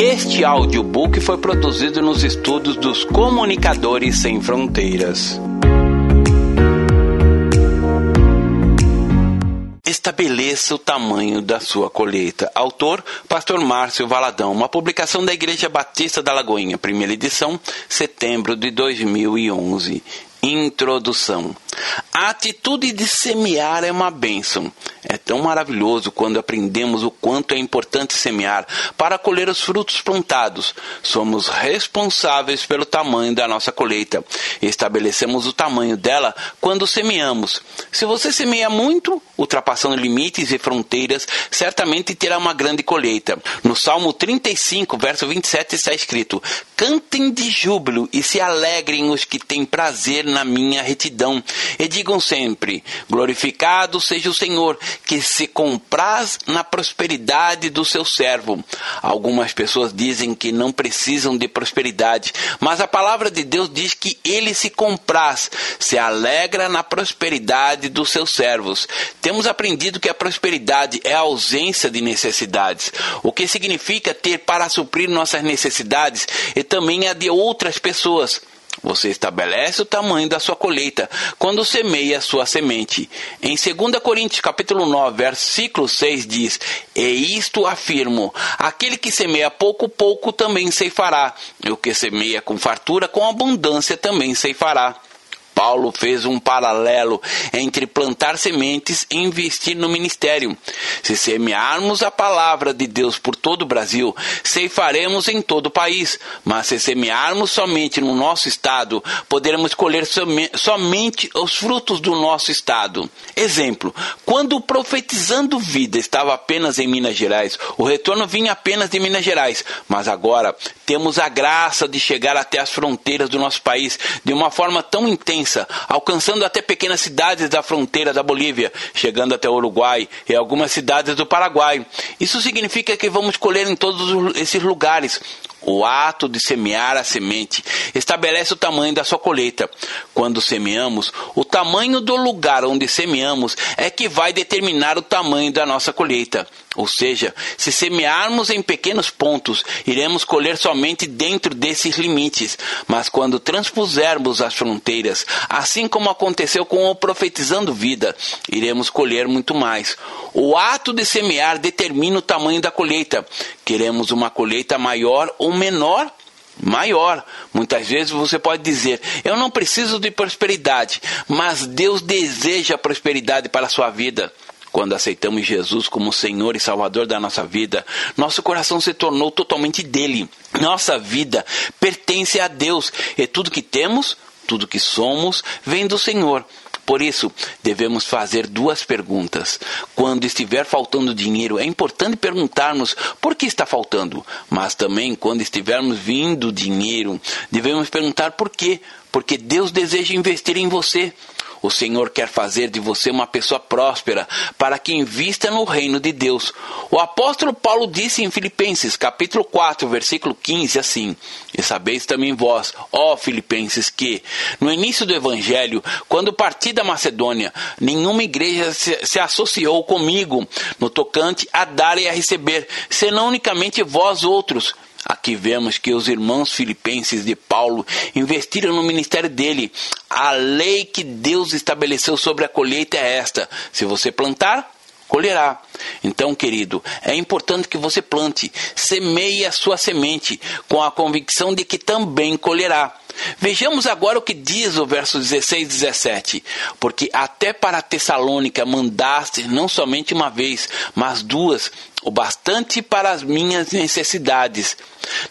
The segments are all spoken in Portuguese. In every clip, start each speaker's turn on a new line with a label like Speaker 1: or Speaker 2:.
Speaker 1: Este audiobook foi produzido nos estudos dos Comunicadores Sem Fronteiras. Estabeleça o tamanho da sua colheita. Autor, Pastor Márcio Valadão. Uma publicação da Igreja Batista da Lagoinha, primeira edição, setembro de 2011. Introdução. A atitude de semear é uma bênção. É tão maravilhoso quando aprendemos o quanto é importante semear para colher os frutos plantados. Somos responsáveis pelo tamanho da nossa colheita. Estabelecemos o tamanho dela quando semeamos. Se você semeia muito, ultrapassando limites e fronteiras, certamente terá uma grande colheita. No Salmo 35, verso 27 está escrito: Cantem de júbilo e se alegrem os que têm prazer na minha retidão e digam sempre: Glorificado seja o Senhor, que se compraz na prosperidade do seu servo. Algumas pessoas dizem que não precisam de prosperidade, mas a palavra de Deus diz que ele se compraz, se alegra na prosperidade dos seus servos. Temos aprendido que a prosperidade é a ausência de necessidades, o que significa ter para suprir nossas necessidades e também a de outras pessoas. Você estabelece o tamanho da sua colheita quando semeia a sua semente. Em 2 Coríntios capítulo 9, versículo 6 diz: "E isto afirmo: aquele que semeia pouco pouco também ceifará, e o que semeia com fartura com abundância também ceifará." Paulo fez um paralelo entre plantar sementes e investir no ministério. Se semearmos a palavra de Deus por todo o Brasil, ceifaremos em todo o país. Mas se semearmos somente no nosso estado, poderemos colher somente os frutos do nosso estado. Exemplo: quando o Profetizando Vida estava apenas em Minas Gerais, o retorno vinha apenas de Minas Gerais. Mas agora temos a graça de chegar até as fronteiras do nosso país de uma forma tão intensa alcançando até pequenas cidades da fronteira da Bolívia, chegando até o Uruguai e algumas cidades do Paraguai. Isso significa que vamos colher em todos esses lugares. O ato de semear a semente estabelece o tamanho da sua colheita. Quando semeamos, o tamanho do lugar onde semeamos é que vai determinar o tamanho da nossa colheita. Ou seja, se semearmos em pequenos pontos, iremos colher somente dentro desses limites. Mas quando transpusermos as fronteiras, assim como aconteceu com o profetizando vida, iremos colher muito mais. O ato de semear determina o tamanho da colheita. Queremos uma colheita maior ou menor? maior. Muitas vezes você pode dizer: Eu não preciso de prosperidade, mas Deus deseja prosperidade para a sua vida. Quando aceitamos Jesus como Senhor e Salvador da nossa vida, nosso coração se tornou totalmente dele. Nossa vida pertence a Deus e tudo que temos, tudo que somos, vem do Senhor. Por isso, devemos fazer duas perguntas. Quando estiver faltando dinheiro, é importante perguntarmos por que está faltando. Mas também, quando estivermos vindo dinheiro, devemos perguntar por quê. Porque Deus deseja investir em você. O Senhor quer fazer de você uma pessoa próspera, para que invista no reino de Deus. O apóstolo Paulo disse em Filipenses, capítulo 4, versículo 15, assim: E sabeis também vós, ó Filipenses, que no início do evangelho, quando parti da Macedônia, nenhuma igreja se, se associou comigo no tocante a dar e a receber, senão unicamente vós outros Aqui vemos que os irmãos filipenses de Paulo investiram no ministério dele. A lei que Deus estabeleceu sobre a colheita é esta: se você plantar, colherá. Então, querido, é importante que você plante, semeie a sua semente com a convicção de que também colherá. Vejamos agora o que diz o verso 16 e 17. Porque até para Tessalônica mandaste não somente uma vez, mas duas, o bastante para as minhas necessidades.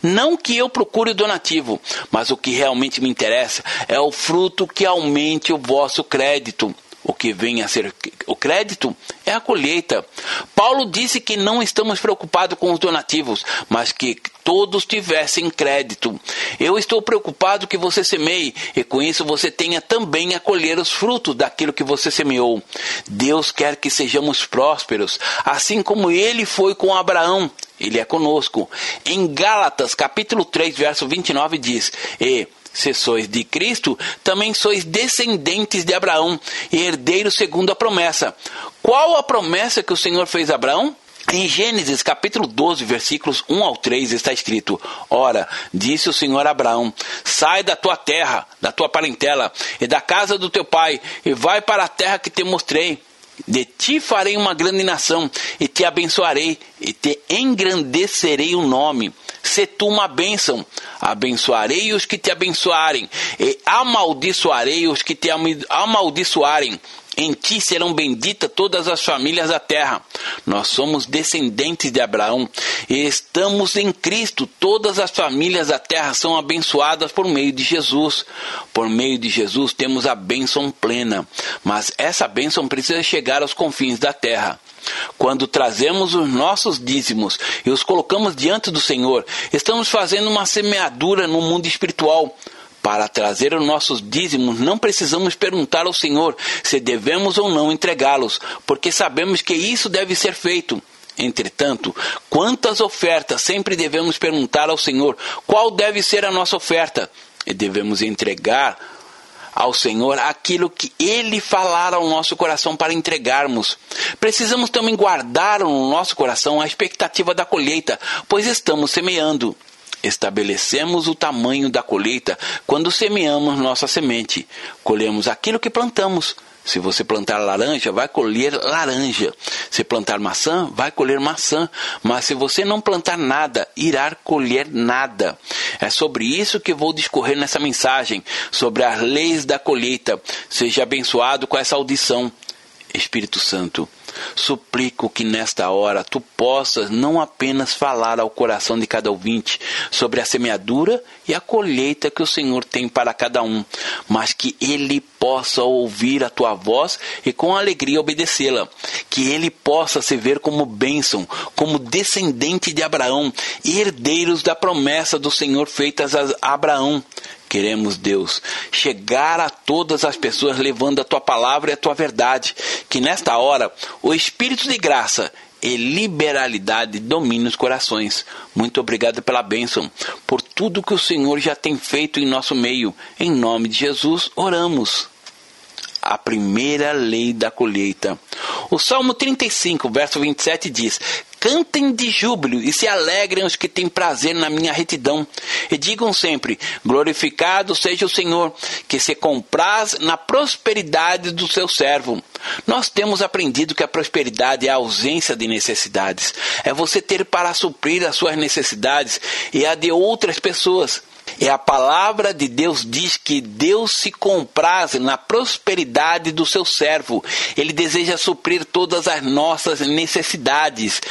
Speaker 1: Não que eu procure donativo, mas o que realmente me interessa é o fruto que aumente o vosso crédito o que vem a ser o crédito é a colheita. Paulo disse que não estamos preocupados com os donativos, mas que todos tivessem crédito. Eu estou preocupado que você semeie e com isso você tenha também a colher os frutos daquilo que você semeou. Deus quer que sejamos prósperos, assim como ele foi com Abraão. Ele é conosco. Em Gálatas, capítulo 3, verso 29 diz: "E se sois de Cristo, também sois descendentes de Abraão e herdeiros segundo a promessa. Qual a promessa que o Senhor fez a Abraão? Em Gênesis capítulo 12, versículos 1 ao 3 está escrito: Ora, disse o Senhor a Abraão: Sai da tua terra, da tua parentela e da casa do teu pai, e vai para a terra que te mostrei. De ti farei uma grande nação, e te abençoarei, e te engrandecerei o nome. Se tu uma bênção, abençoarei os que te abençoarem, e amaldiçoarei os que te amaldiçoarem em ti serão benditas todas as famílias da terra. Nós somos descendentes de Abraão e estamos em Cristo. Todas as famílias da terra são abençoadas por meio de Jesus. Por meio de Jesus temos a bênção plena, mas essa bênção precisa chegar aos confins da terra. Quando trazemos os nossos dízimos e os colocamos diante do Senhor, estamos fazendo uma semeadura no mundo espiritual. Para trazer os nossos dízimos, não precisamos perguntar ao Senhor se devemos ou não entregá-los, porque sabemos que isso deve ser feito. Entretanto, quantas ofertas sempre devemos perguntar ao Senhor qual deve ser a nossa oferta? E devemos entregar ao Senhor aquilo que Ele falar ao nosso coração para entregarmos. Precisamos também guardar no nosso coração a expectativa da colheita, pois estamos semeando. Estabelecemos o tamanho da colheita quando semeamos nossa semente. Colhemos aquilo que plantamos. Se você plantar laranja, vai colher laranja. Se plantar maçã, vai colher maçã. Mas se você não plantar nada, irá colher nada. É sobre isso que vou discorrer nessa mensagem, sobre as leis da colheita. Seja abençoado com essa audição. Espírito Santo, Suplico que nesta hora tu possas não apenas falar ao coração de cada ouvinte sobre a semeadura e a colheita que o Senhor tem para cada um, mas que ele possa ouvir a tua voz e com alegria obedecê-la. Que ele possa se ver como bênção, como descendente de Abraão herdeiros da promessa do Senhor feitas a Abraão. Queremos, Deus, chegar a todas as pessoas levando a tua palavra e a tua verdade. Que nesta hora o Espírito de graça e liberalidade domine os corações. Muito obrigado pela bênção, por tudo que o Senhor já tem feito em nosso meio. Em nome de Jesus, oramos. A primeira lei da colheita. O Salmo 35, verso 27 diz: Cantem de júbilo e se alegrem os que têm prazer na minha retidão. E digam sempre: Glorificado seja o Senhor, que se compraz na prosperidade do seu servo. Nós temos aprendido que a prosperidade é a ausência de necessidades. É você ter para suprir as suas necessidades e a de outras pessoas. E a palavra de Deus diz que Deus se compraz na prosperidade do seu servo. Ele deseja suprir todas as nossas necessidades.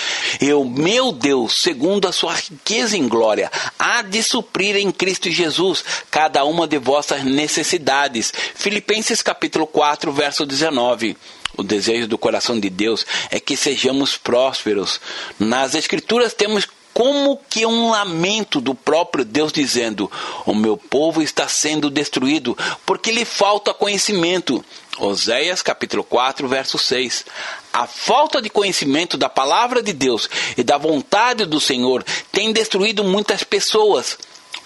Speaker 1: E o meu Deus, segundo a sua riqueza em glória, há de suprir em Cristo Jesus cada uma de vossas necessidades. Filipenses capítulo 4, verso 19. O desejo do coração de Deus é que sejamos prósperos. Nas Escrituras temos como que um lamento do próprio Deus dizendo: O meu povo está sendo destruído porque lhe falta conhecimento. Oséias capítulo 4, verso 6. A falta de conhecimento da palavra de Deus e da vontade do Senhor tem destruído muitas pessoas.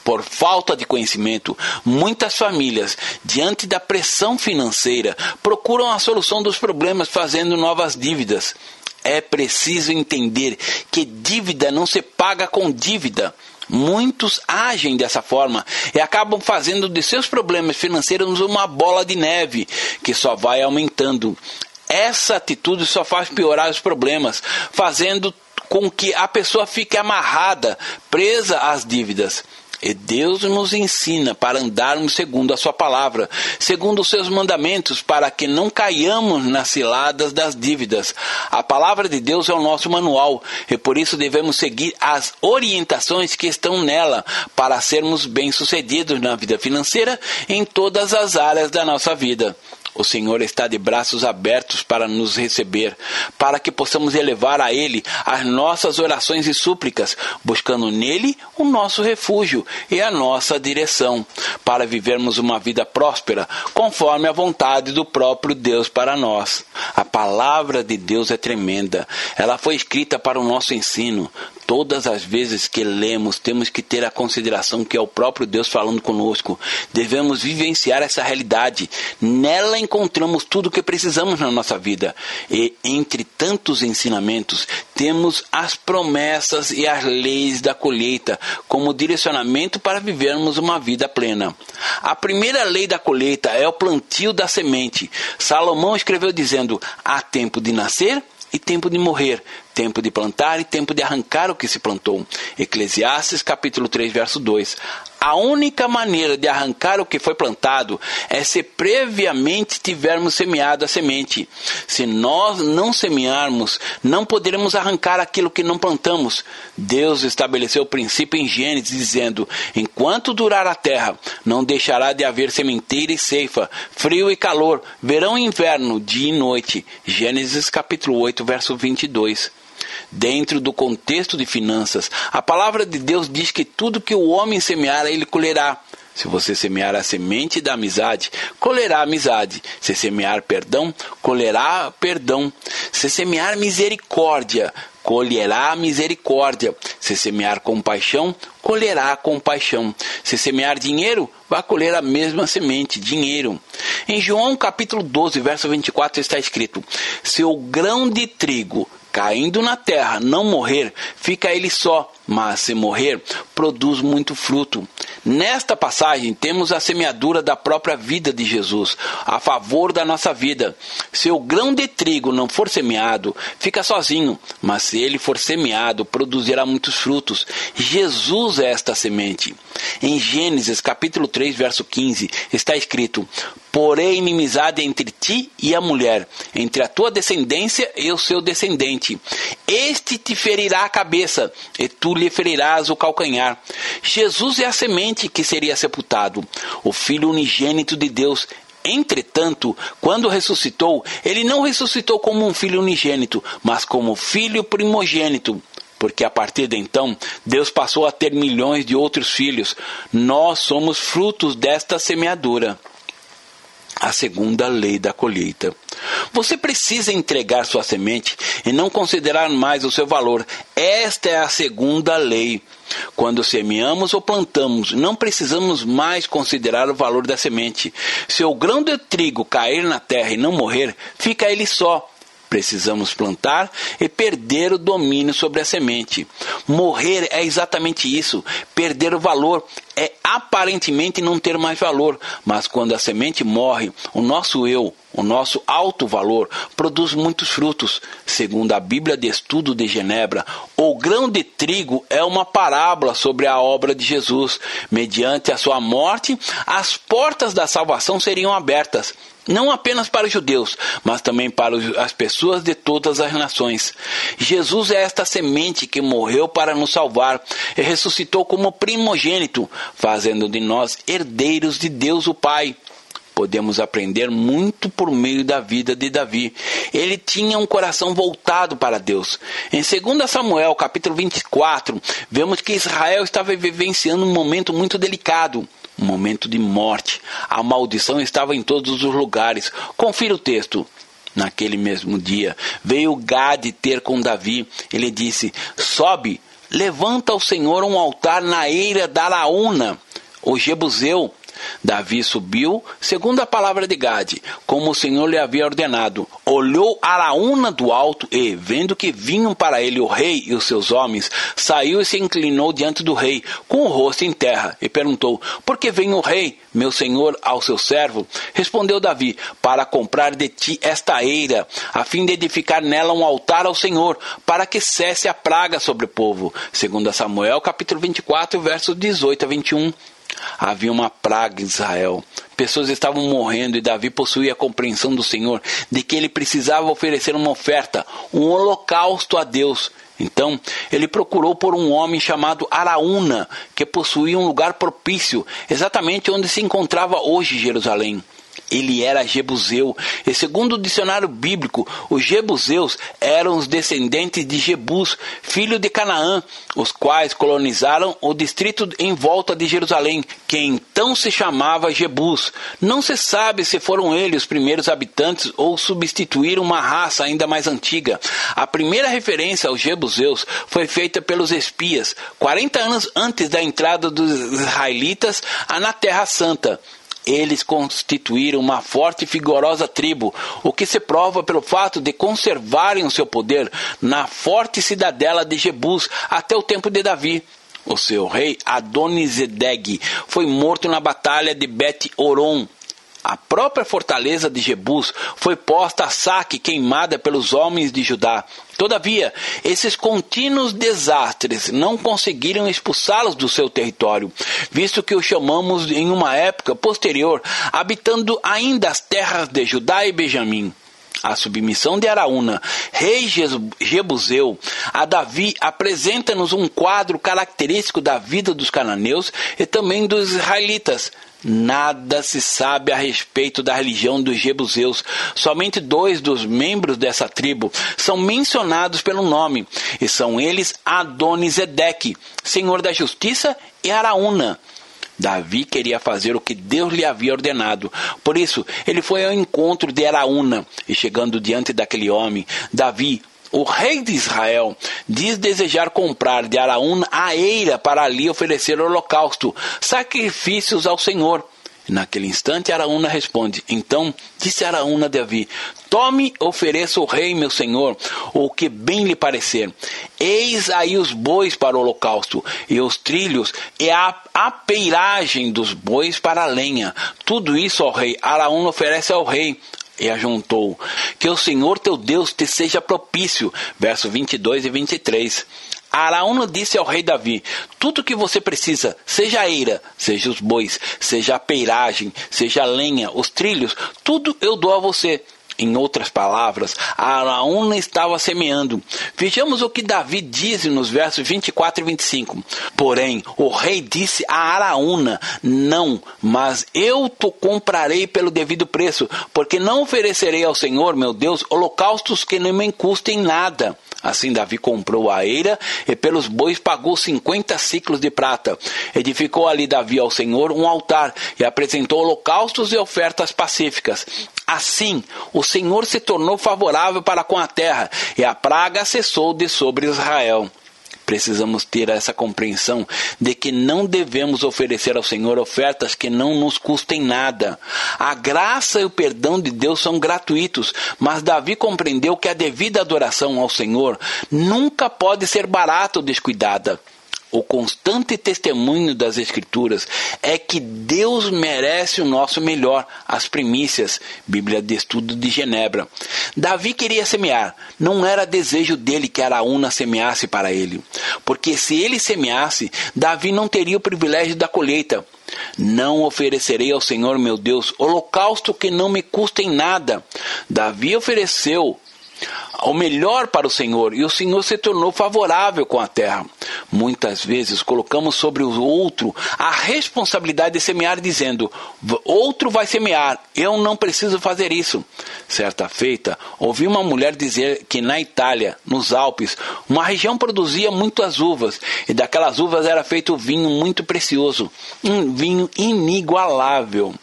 Speaker 1: Por falta de conhecimento, muitas famílias, diante da pressão financeira, procuram a solução dos problemas fazendo novas dívidas. É preciso entender que dívida não se paga com dívida. Muitos agem dessa forma e acabam fazendo de seus problemas financeiros uma bola de neve que só vai aumentando. Essa atitude só faz piorar os problemas, fazendo com que a pessoa fique amarrada, presa às dívidas. E Deus nos ensina para andarmos segundo a Sua palavra, segundo os seus mandamentos, para que não caiamos nas ciladas das dívidas. A palavra de Deus é o nosso manual e por isso devemos seguir as orientações que estão nela para sermos bem-sucedidos na vida financeira em todas as áreas da nossa vida. O Senhor está de braços abertos para nos receber, para que possamos elevar a Ele as nossas orações e súplicas, buscando nele o nosso refúgio e a nossa direção, para vivermos uma vida próspera, conforme a vontade do próprio Deus para nós. A palavra de Deus é tremenda, ela foi escrita para o nosso ensino, Todas as vezes que lemos, temos que ter a consideração que é o próprio Deus falando conosco. Devemos vivenciar essa realidade. Nela encontramos tudo o que precisamos na nossa vida. E entre tantos ensinamentos, temos as promessas e as leis da colheita como direcionamento para vivermos uma vida plena. A primeira lei da colheita é o plantio da semente. Salomão escreveu dizendo: há tempo de nascer e tempo de morrer, tempo de plantar e tempo de arrancar o que se plantou. Eclesiastes capítulo 3, verso 2. A única maneira de arrancar o que foi plantado é se previamente tivermos semeado a semente. Se nós não semearmos, não poderemos arrancar aquilo que não plantamos. Deus estabeleceu o princípio em Gênesis, dizendo: Enquanto durar a terra, não deixará de haver sementeira e ceifa, frio e calor, verão e inverno, dia e noite. Gênesis capítulo 8, verso 22. Dentro do contexto de finanças, a palavra de Deus diz que tudo que o homem semear, ele colherá. Se você semear a semente da amizade, colherá amizade. Se semear perdão, colherá perdão. Se semear misericórdia, colherá misericórdia. Se semear compaixão, colherá compaixão. Se semear dinheiro, vai colher a mesma semente, dinheiro. Em João capítulo 12, verso 24 está escrito: Se o grão de trigo caindo na terra, não morrer, fica ele só, mas se morrer, produz muito fruto. Nesta passagem temos a semeadura da própria vida de Jesus, a favor da nossa vida. Se o grão de trigo não for semeado, fica sozinho, mas se ele for semeado, produzirá muitos frutos. Jesus é esta semente. Em Gênesis capítulo 3, verso 15, está escrito: Porém, inimizade entre ti e a mulher, entre a tua descendência e o seu descendente. Este te ferirá a cabeça, e tu lhe ferirás o calcanhar. Jesus é a semente que seria sepultado, o Filho unigênito de Deus. Entretanto, quando ressuscitou, ele não ressuscitou como um filho unigênito, mas como filho primogênito porque a partir de então Deus passou a ter milhões de outros filhos. Nós somos frutos desta semeadura a segunda lei da colheita. Você precisa entregar sua semente e não considerar mais o seu valor. Esta é a segunda lei. Quando semeamos ou plantamos, não precisamos mais considerar o valor da semente. Se o grão de trigo cair na terra e não morrer, fica ele só. Precisamos plantar e perder o domínio sobre a semente. Morrer é exatamente isso, perder o valor é aparentemente não ter mais valor, mas quando a semente morre, o nosso eu, o nosso alto valor, produz muitos frutos. Segundo a Bíblia de Estudo de Genebra, o grão de trigo é uma parábola sobre a obra de Jesus. Mediante a sua morte, as portas da salvação seriam abertas não apenas para os judeus, mas também para as pessoas de todas as nações. Jesus é esta semente que morreu para nos salvar e ressuscitou como primogênito, fazendo de nós herdeiros de Deus o Pai. Podemos aprender muito por meio da vida de Davi. Ele tinha um coração voltado para Deus. Em 2 Samuel, capítulo 24, vemos que Israel estava vivenciando um momento muito delicado um momento de morte. A maldição estava em todos os lugares. Confira o texto. Naquele mesmo dia, veio Gade ter com Davi. Ele disse: Sobe, levanta ao Senhor um altar na eira da Araúna, o Jebuseu, Davi subiu, segundo a palavra de Gade, como o Senhor lhe havia ordenado. Olhou Araúna do alto e, vendo que vinham para ele o rei e os seus homens, saiu e se inclinou diante do rei, com o rosto em terra, e perguntou: Por que vem o rei, meu senhor, ao seu servo? Respondeu Davi: Para comprar de ti esta eira, a fim de edificar nela um altar ao Senhor, para que cesse a praga sobre o povo. Segundo Samuel, capítulo 24, versos 18 a 21. Havia uma praga em Israel. Pessoas estavam morrendo e Davi possuía a compreensão do Senhor de que ele precisava oferecer uma oferta, um holocausto a Deus. Então, ele procurou por um homem chamado Araúna, que possuía um lugar propício, exatamente onde se encontrava hoje Jerusalém ele era jebuseu. E segundo o dicionário bíblico, os jebuseus eram os descendentes de Jebus, filho de Canaã, os quais colonizaram o distrito em volta de Jerusalém, que então se chamava Jebus. Não se sabe se foram eles os primeiros habitantes ou substituíram uma raça ainda mais antiga. A primeira referência aos jebuseus foi feita pelos espias, 40 anos antes da entrada dos israelitas na Terra Santa. Eles constituíram uma forte e vigorosa tribo, o que se prova pelo fato de conservarem o seu poder na forte cidadela de Jebus até o tempo de Davi. O seu rei Adonizedeg foi morto na batalha de Bet-Oron, a própria fortaleza de Jebus foi posta a saque queimada pelos homens de Judá. Todavia, esses contínuos desastres não conseguiram expulsá-los do seu território, visto que o chamamos em uma época posterior, habitando ainda as terras de Judá e Benjamim. A submissão de Araúna, rei Jebuseu, a Davi apresenta-nos um quadro característico da vida dos cananeus e também dos israelitas. Nada se sabe a respeito da religião dos Jebuseus. Somente dois dos membros dessa tribo são mencionados pelo nome, e são eles Adonisedeque, senhor da justiça, e Araúna. Davi queria fazer o que Deus lhe havia ordenado. Por isso, ele foi ao encontro de Araúna, e chegando diante daquele homem, Davi o rei de Israel diz desejar comprar de Araúna a eira para ali oferecer holocausto, sacrifícios ao Senhor. Naquele instante, Araúna responde: Então disse Araúna a Davi: Tome, ofereça o rei, meu senhor, o que bem lhe parecer. Eis aí os bois para o holocausto, e os trilhos, e a apeiragem dos bois para a lenha. Tudo isso ao rei. Araúna oferece ao rei e ajuntou: Que o Senhor teu Deus te seja propício. Verso 22 e 23. Araúna disse ao rei Davi: Tudo que você precisa, seja a eira, seja os bois, seja a peiragem, seja a lenha, os trilhos, tudo eu dou a você. Em outras palavras, Araúna estava semeando. Vejamos o que Davi diz nos versos 24 e 25. Porém, o rei disse a Araúna: Não, mas eu te comprarei pelo devido preço, porque não oferecerei ao Senhor, meu Deus, holocaustos que não me custem nada. Assim Davi comprou a eira e pelos bois pagou cinquenta ciclos de prata. Edificou ali Davi ao Senhor um altar e apresentou holocaustos e ofertas pacíficas. Assim, o Senhor se tornou favorável para com a terra e a praga cessou de sobre Israel precisamos ter essa compreensão de que não devemos oferecer ao Senhor ofertas que não nos custem nada. A graça e o perdão de Deus são gratuitos, mas Davi compreendeu que a devida adoração ao Senhor nunca pode ser barata ou descuidada. O constante testemunho das Escrituras é que Deus merece o nosso melhor, as primícias, Bíblia de Estudo de Genebra. Davi queria semear, não era desejo dele que Araúna semeasse para ele, porque se ele semeasse, Davi não teria o privilégio da colheita. Não oferecerei ao Senhor meu Deus holocausto que não me custe em nada. Davi ofereceu o melhor para o Senhor e o Senhor se tornou favorável com a terra. Muitas vezes colocamos sobre o outro a responsabilidade de semear, dizendo: outro vai semear, eu não preciso fazer isso. Certa feita, ouvi uma mulher dizer que na Itália, nos Alpes, uma região produzia muitas uvas e daquelas uvas era feito vinho muito precioso, um vinho inigualável.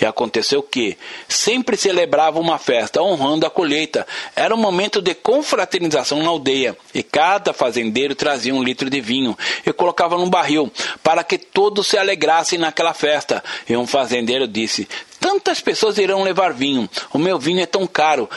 Speaker 1: E aconteceu que sempre celebrava uma festa honrando a colheita. Era um momento de confraternização na aldeia, e cada fazendeiro trazia um litro de vinho e colocava num barril, para que todos se alegrassem naquela festa. E um fazendeiro disse: Tantas pessoas irão levar vinho. O meu vinho é tão caro,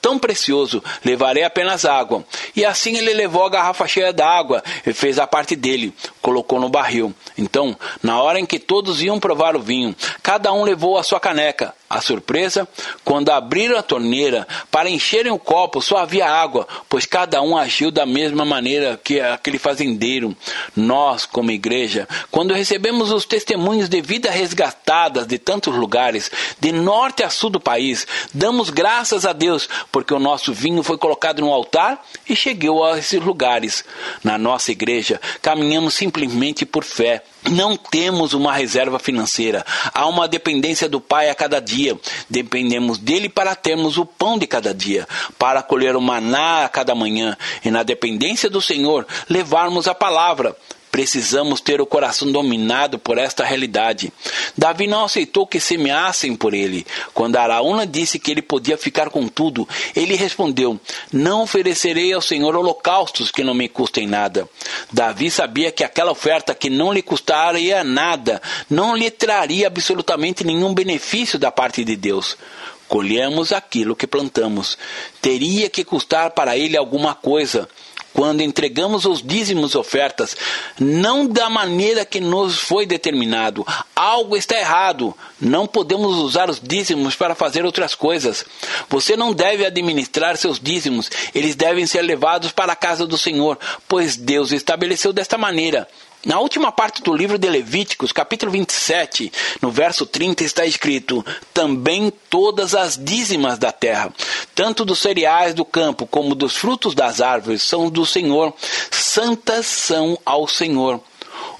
Speaker 1: tão precioso. Levarei apenas água. E assim ele levou a garrafa cheia d'água e fez a parte dele. Colocou no barril. Então, na hora em que todos iam provar o vinho, cada um levou a sua caneca. A surpresa, quando abriram a torneira para encherem o copo, só havia água, pois cada um agiu da mesma maneira que aquele fazendeiro. Nós, como igreja, quando recebemos os testemunhos de vida resgatadas de tantos lugares, de norte a sul do país, damos graças a Deus, porque o nosso vinho foi colocado no altar e chegou a esses lugares. Na nossa igreja, caminhamos simplesmente por fé não temos uma reserva financeira. Há uma dependência do Pai a cada dia. Dependemos dele para termos o pão de cada dia, para colher o maná a cada manhã e, na dependência do Senhor, levarmos a palavra. Precisamos ter o coração dominado por esta realidade. Davi não aceitou que semeassem por ele. Quando Araúna disse que ele podia ficar com tudo, ele respondeu: Não oferecerei ao Senhor holocaustos que não me custem nada. Davi sabia que aquela oferta que não lhe custaria nada, não lhe traria absolutamente nenhum benefício da parte de Deus. Colhemos aquilo que plantamos. Teria que custar para ele alguma coisa quando entregamos os dízimos ofertas, não da maneira que nos foi determinado. Algo está errado. Não podemos usar os dízimos para fazer outras coisas. Você não deve administrar seus dízimos, eles devem ser levados para a casa do Senhor, pois Deus estabeleceu desta maneira. Na última parte do livro de Levíticos, capítulo 27, no verso 30, está escrito: Também todas as dízimas da terra, tanto dos cereais do campo como dos frutos das árvores, são do Senhor, santas são ao Senhor.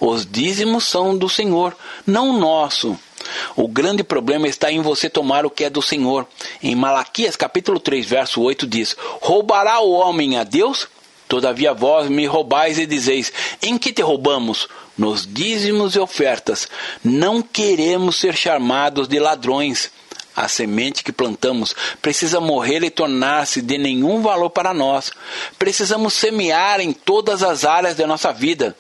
Speaker 1: Os dízimos são do Senhor, não nosso. O grande problema está em você tomar o que é do Senhor. Em Malaquias capítulo 3, verso 8 diz: Roubará o homem a Deus? Todavia vós me roubais e dizeis: Em que te roubamos? Nos dízimos e ofertas. Não queremos ser chamados de ladrões. A semente que plantamos precisa morrer e tornar-se de nenhum valor para nós. Precisamos semear em todas as áreas da nossa vida.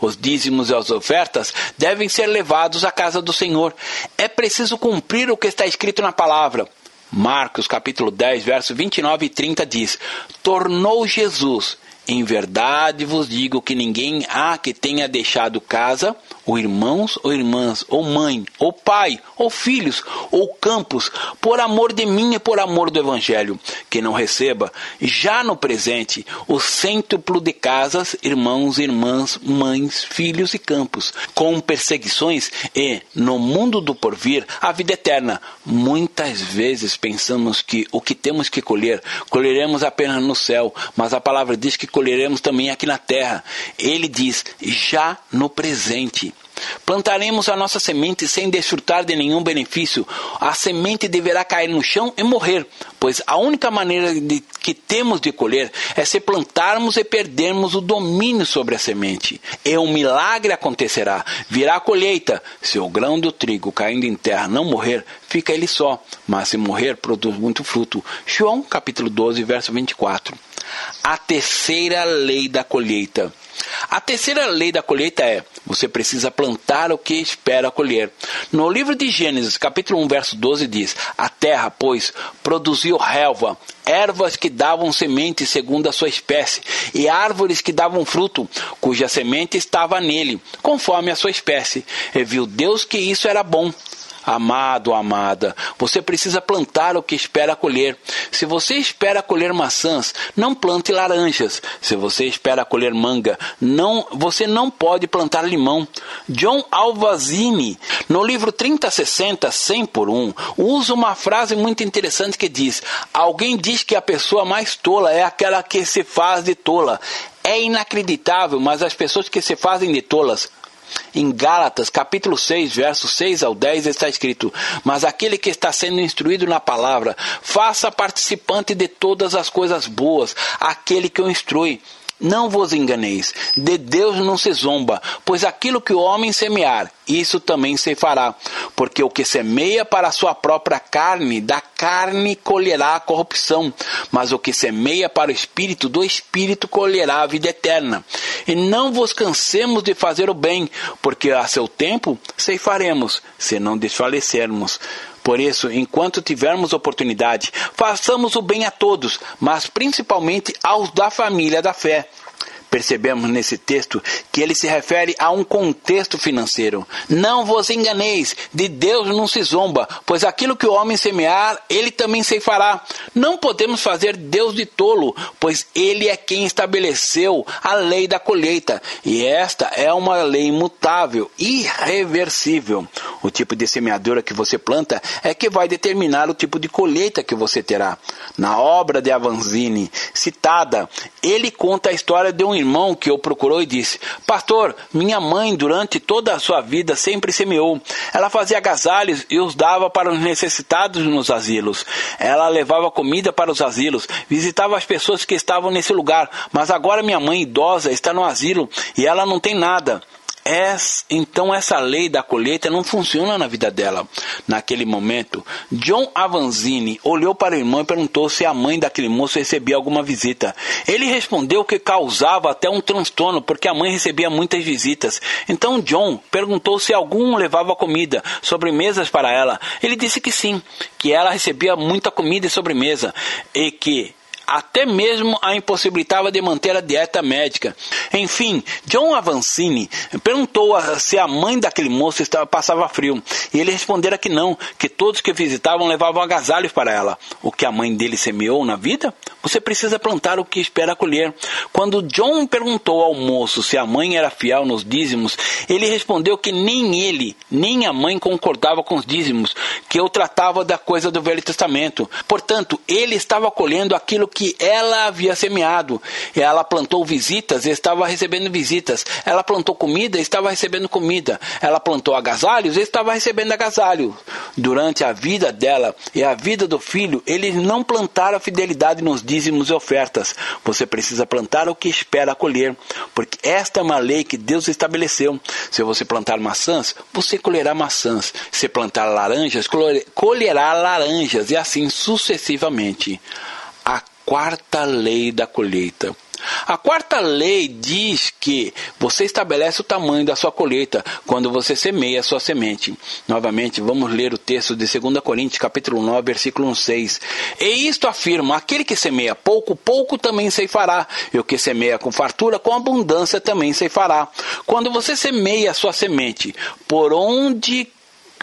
Speaker 1: Os dízimos e as ofertas devem ser levados à casa do Senhor. É preciso cumprir o que está escrito na palavra. Marcos capítulo 10, verso 29 e 30 diz: Tornou Jesus em verdade vos digo que ninguém há que tenha deixado casa, ou irmãos, ou irmãs, ou mãe, ou pai, ou filhos, ou campos, por amor de mim e por amor do Evangelho, que não receba, já no presente, o cêntuplo de casas, irmãos, irmãs, mães, filhos e campos, com perseguições e, no mundo do porvir, a vida eterna. Muitas vezes pensamos que o que temos que colher, colheremos apenas no céu, mas a palavra diz que colheremos também aqui na terra. Ele diz: já no presente. Plantaremos a nossa semente sem desfrutar de nenhum benefício. A semente deverá cair no chão e morrer, pois a única maneira de, que temos de colher é se plantarmos e perdermos o domínio sobre a semente. E um milagre acontecerá. Virá a colheita. Se o grão do trigo caindo em terra não morrer, fica ele só, mas se morrer, produz muito fruto. João capítulo 12, verso 24. A terceira lei da colheita. A terceira lei da colheita é: você precisa plantar o que espera colher. No livro de Gênesis, capítulo 1, verso 12 diz: A terra, pois, produziu relva, ervas que davam semente segundo a sua espécie, e árvores que davam fruto, cuja semente estava nele, conforme a sua espécie. E viu Deus que isso era bom. Amado, amada, você precisa plantar o que espera colher. Se você espera colher maçãs, não plante laranjas. Se você espera colher manga, não, você não pode plantar limão. John Alvazini, no livro 3060, 100 por 1, usa uma frase muito interessante que diz: Alguém diz que a pessoa mais tola é aquela que se faz de tola. É inacreditável, mas as pessoas que se fazem de tolas em Gálatas, capítulo 6, versos 6 ao 10, está escrito: Mas aquele que está sendo instruído na palavra, faça participante de todas as coisas boas, aquele que o instrui. Não vos enganeis, de Deus não se zomba, pois aquilo que o homem semear, isso também se fará. Porque o que semeia para a sua própria carne, da carne colherá a corrupção, mas o que semeia para o espírito, do espírito colherá a vida eterna. E não vos cansemos de fazer o bem, porque a seu tempo ceifaremos, se não desfalecermos. Por isso, enquanto tivermos oportunidade, façamos o bem a todos, mas principalmente aos da família da fé. Percebemos nesse texto que ele se refere a um contexto financeiro. Não vos enganeis, de Deus não se zomba, pois aquilo que o homem semear, ele também ceifará. Não podemos fazer Deus de tolo, pois ele é quem estabeleceu a lei da colheita, e esta é uma lei imutável, irreversível. O tipo de semeadura que você planta é que vai determinar o tipo de colheita que você terá. Na obra de Avanzini, citada, ele conta a história de um irmão que o procurou e disse: Pastor, minha mãe, durante toda a sua vida, sempre semeou. Ela fazia agasalhos e os dava para os necessitados nos asilos. Ela levava comida para os asilos, visitava as pessoas que estavam nesse lugar. Mas agora minha mãe idosa está no asilo e ela não tem nada então essa lei da colheita não funciona na vida dela. Naquele momento, John Avanzini olhou para o irmão e perguntou se a mãe daquele moço recebia alguma visita. Ele respondeu que causava até um transtorno porque a mãe recebia muitas visitas. Então John perguntou se algum levava comida, sobremesas para ela. Ele disse que sim, que ela recebia muita comida e sobremesa e que até mesmo a impossibilitava de manter a dieta médica. Enfim, John Avancini perguntou se a mãe daquele moço estava, passava frio, e ele respondera que não, que todos que visitavam levavam agasalhos para ela. O que a mãe dele semeou na vida, você precisa plantar o que espera colher. Quando John perguntou ao moço se a mãe era fiel nos dízimos, ele respondeu que nem ele, nem a mãe concordava com os dízimos, que eu tratava da coisa do Velho Testamento. Portanto, ele estava colhendo aquilo que que ela havia semeado. Ela plantou visitas e estava recebendo visitas. Ela plantou comida e estava recebendo comida. Ela plantou agasalhos e estava recebendo agasalho. Durante a vida dela e a vida do filho, eles não plantaram fidelidade nos dízimos e ofertas. Você precisa plantar o que espera colher, porque esta é uma lei que Deus estabeleceu. Se você plantar maçãs, você colherá maçãs. Se plantar laranjas, colherá laranjas e assim sucessivamente quarta lei da colheita. A quarta lei diz que você estabelece o tamanho da sua colheita quando você semeia a sua semente. Novamente, vamos ler o texto de 2 Coríntios, capítulo 9, versículo 6. E isto afirma: aquele que semeia pouco, pouco também ceifará, e o que semeia com fartura, com abundância também ceifará. Quando você semeia a sua semente, por onde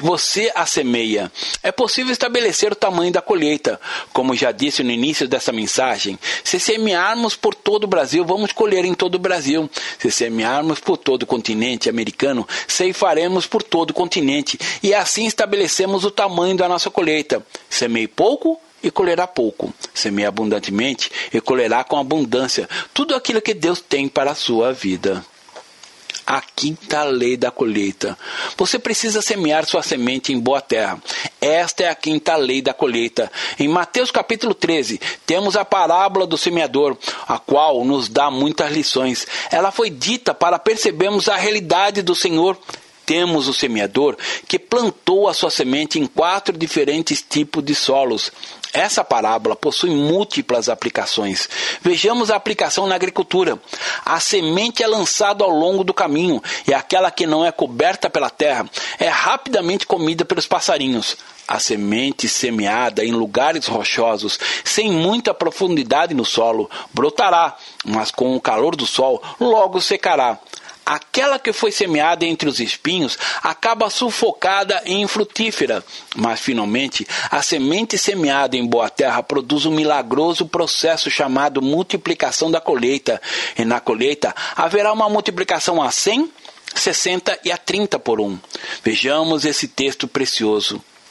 Speaker 1: você a semeia. É possível estabelecer o tamanho da colheita. Como já disse no início dessa mensagem, se semearmos por todo o Brasil, vamos colher em todo o Brasil. Se semearmos por todo o continente americano, ceifaremos por todo o continente. E assim estabelecemos o tamanho da nossa colheita. Semeie pouco, e colherá pouco. Semeie abundantemente e colherá com abundância tudo aquilo que Deus tem para a sua vida a quinta lei da colheita. Você precisa semear sua semente em boa terra. Esta é a quinta lei da colheita. Em Mateus capítulo 13, temos a parábola do semeador, a qual nos dá muitas lições. Ela foi dita para percebermos a realidade do Senhor temos o semeador que plantou a sua semente em quatro diferentes tipos de solos. Essa parábola possui múltiplas aplicações. Vejamos a aplicação na agricultura. A semente é lançada ao longo do caminho e aquela que não é coberta pela terra é rapidamente comida pelos passarinhos. A semente semeada em lugares rochosos, sem muita profundidade no solo, brotará, mas com o calor do sol logo secará aquela que foi semeada entre os espinhos acaba sufocada e infrutífera. Mas finalmente, a semente semeada em boa terra produz um milagroso processo chamado multiplicação da colheita. E na colheita haverá uma multiplicação a 100, 60 e a 30 por um. Vejamos esse texto precioso.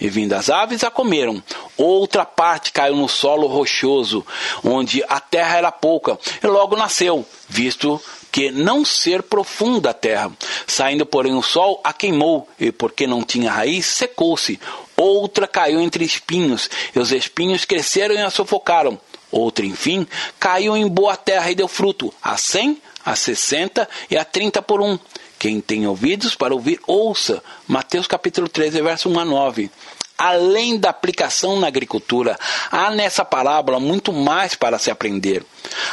Speaker 1: e vindo as aves a comeram. Outra parte caiu no solo rochoso, onde a terra era pouca, e logo nasceu, visto que não ser profunda a terra. Saindo, porém, o sol a queimou, e porque não tinha raiz, secou-se. Outra caiu entre espinhos, e os espinhos cresceram e a sufocaram. Outra, enfim, caiu em boa terra e deu fruto, a cem, a sessenta e a trinta por um. Quem tem ouvidos para ouvir, ouça. Mateus capítulo 13, verso 1 a 9. Além da aplicação na agricultura, há nessa parábola muito mais para se aprender.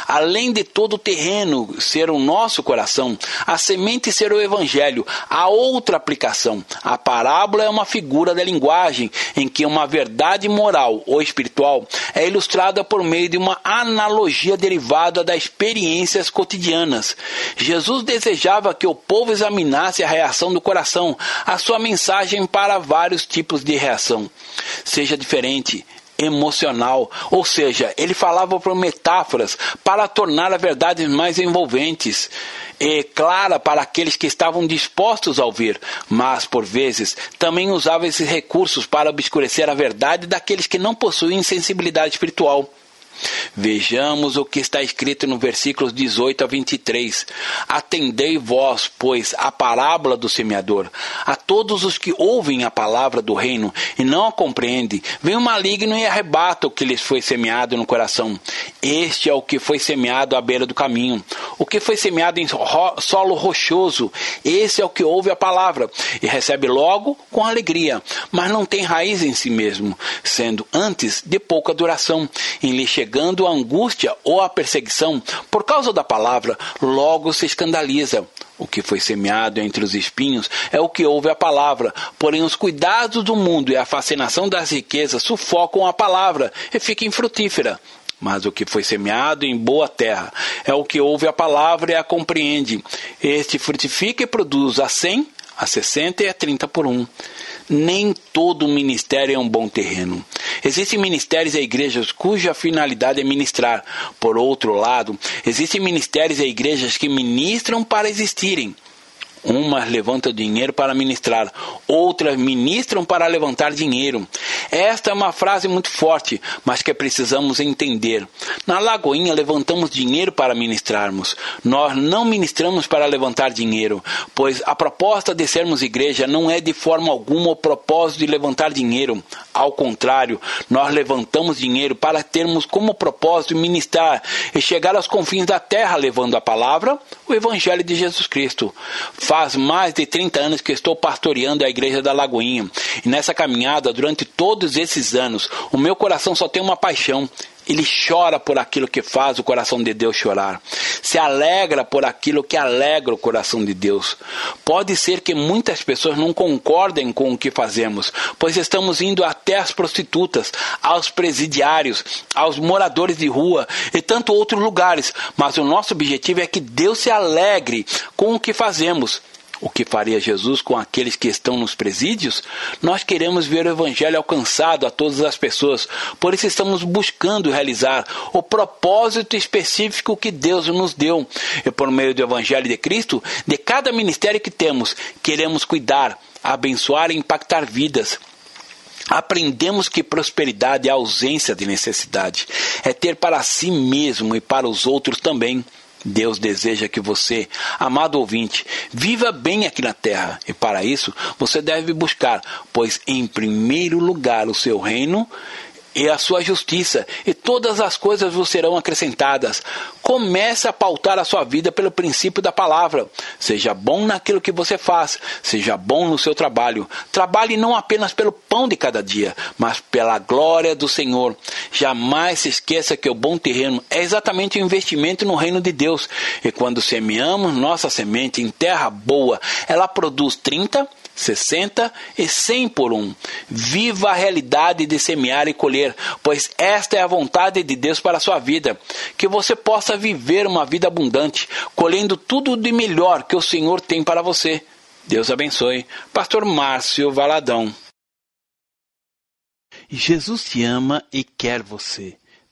Speaker 1: Além de todo o terreno ser o nosso coração, a semente ser o evangelho, há outra aplicação. A parábola é uma figura da linguagem em que uma verdade moral ou espiritual é ilustrada por meio de uma analogia derivada das experiências cotidianas. Jesus desejava que o povo examinasse a reação do coração, a sua mensagem para vários tipos de reação. Seja diferente, emocional, ou seja, ele falava por metáforas para tornar a verdade mais envolventes e clara para aqueles que estavam dispostos a ouvir, mas por vezes também usava esses recursos para obscurecer a verdade daqueles que não possuem sensibilidade espiritual. Vejamos o que está escrito no versículos 18 a 23. Atendei vós, pois, a parábola do semeador. A todos os que ouvem a palavra do reino e não a compreendem, vem o maligno e arrebata o que lhes foi semeado no coração. Este é o que foi semeado à beira do caminho. O que foi semeado em solo rochoso, esse é o que ouve a palavra e recebe logo com alegria, mas não tem raiz em si mesmo, sendo antes de pouca duração, em lhe chegando a angústia ou a perseguição por causa da palavra, logo se escandaliza. O que foi semeado entre os espinhos é o que ouve a palavra, porém os cuidados do mundo e a fascinação das riquezas sufocam a palavra e fica infrutífera. Mas o que foi semeado em boa terra é o que ouve a palavra e a compreende. Este frutifica e produz a cem, a sessenta e a trinta por um. Nem todo ministério é um bom terreno. Existem ministérios e igrejas cuja finalidade é ministrar. Por outro lado, existem ministérios e igrejas que ministram para existirem. Umas levantam dinheiro para ministrar, outras ministram para levantar dinheiro. Esta é uma frase muito forte, mas que precisamos entender. Na Lagoinha levantamos dinheiro para ministrarmos. Nós não ministramos para levantar dinheiro, pois a proposta de sermos igreja não é de forma alguma o propósito de levantar dinheiro. Ao contrário, nós levantamos dinheiro para termos como propósito ministrar e chegar aos confins da terra levando a palavra, o Evangelho de Jesus Cristo. Faz mais de 30 anos que estou pastoreando a igreja da Lagoinha. E nessa caminhada, durante todos esses anos, o meu coração só tem uma paixão ele chora por aquilo que faz o coração de Deus chorar. Se alegra por aquilo que alegra o coração de Deus. Pode ser que muitas pessoas não concordem com o que fazemos, pois estamos indo até as prostitutas, aos presidiários, aos moradores de rua e tanto outros lugares, mas o nosso objetivo é que Deus se alegre com o que fazemos o que faria Jesus com aqueles que estão nos presídios? Nós queremos ver o Evangelho alcançado a todas as pessoas, por isso estamos buscando realizar o propósito específico que Deus nos deu. E por meio do Evangelho de Cristo, de cada ministério que temos, queremos cuidar, abençoar e impactar vidas. Aprendemos que prosperidade é ausência de necessidade, é ter para si mesmo e para os outros também. Deus deseja que você, amado ouvinte, viva bem aqui na terra. E para isso você deve buscar, pois em primeiro lugar o seu reino e a sua justiça, e todas as coisas vos serão acrescentadas. Comece a pautar a sua vida pelo princípio da palavra. Seja bom naquilo que você faz, seja bom no seu trabalho. Trabalhe não apenas pelo pão de cada dia, mas pela glória do Senhor. Jamais se esqueça que o bom terreno é exatamente o investimento no reino de Deus. E quando semeamos nossa semente em terra boa, ela produz 30, 60 e 100 por um. Viva a realidade de semear e colher, pois esta é a vontade de Deus para a sua vida. Que você possa viver uma vida abundante, colhendo tudo de melhor que o Senhor tem para você. Deus abençoe. Pastor Márcio Valadão.
Speaker 2: Jesus te ama e quer você.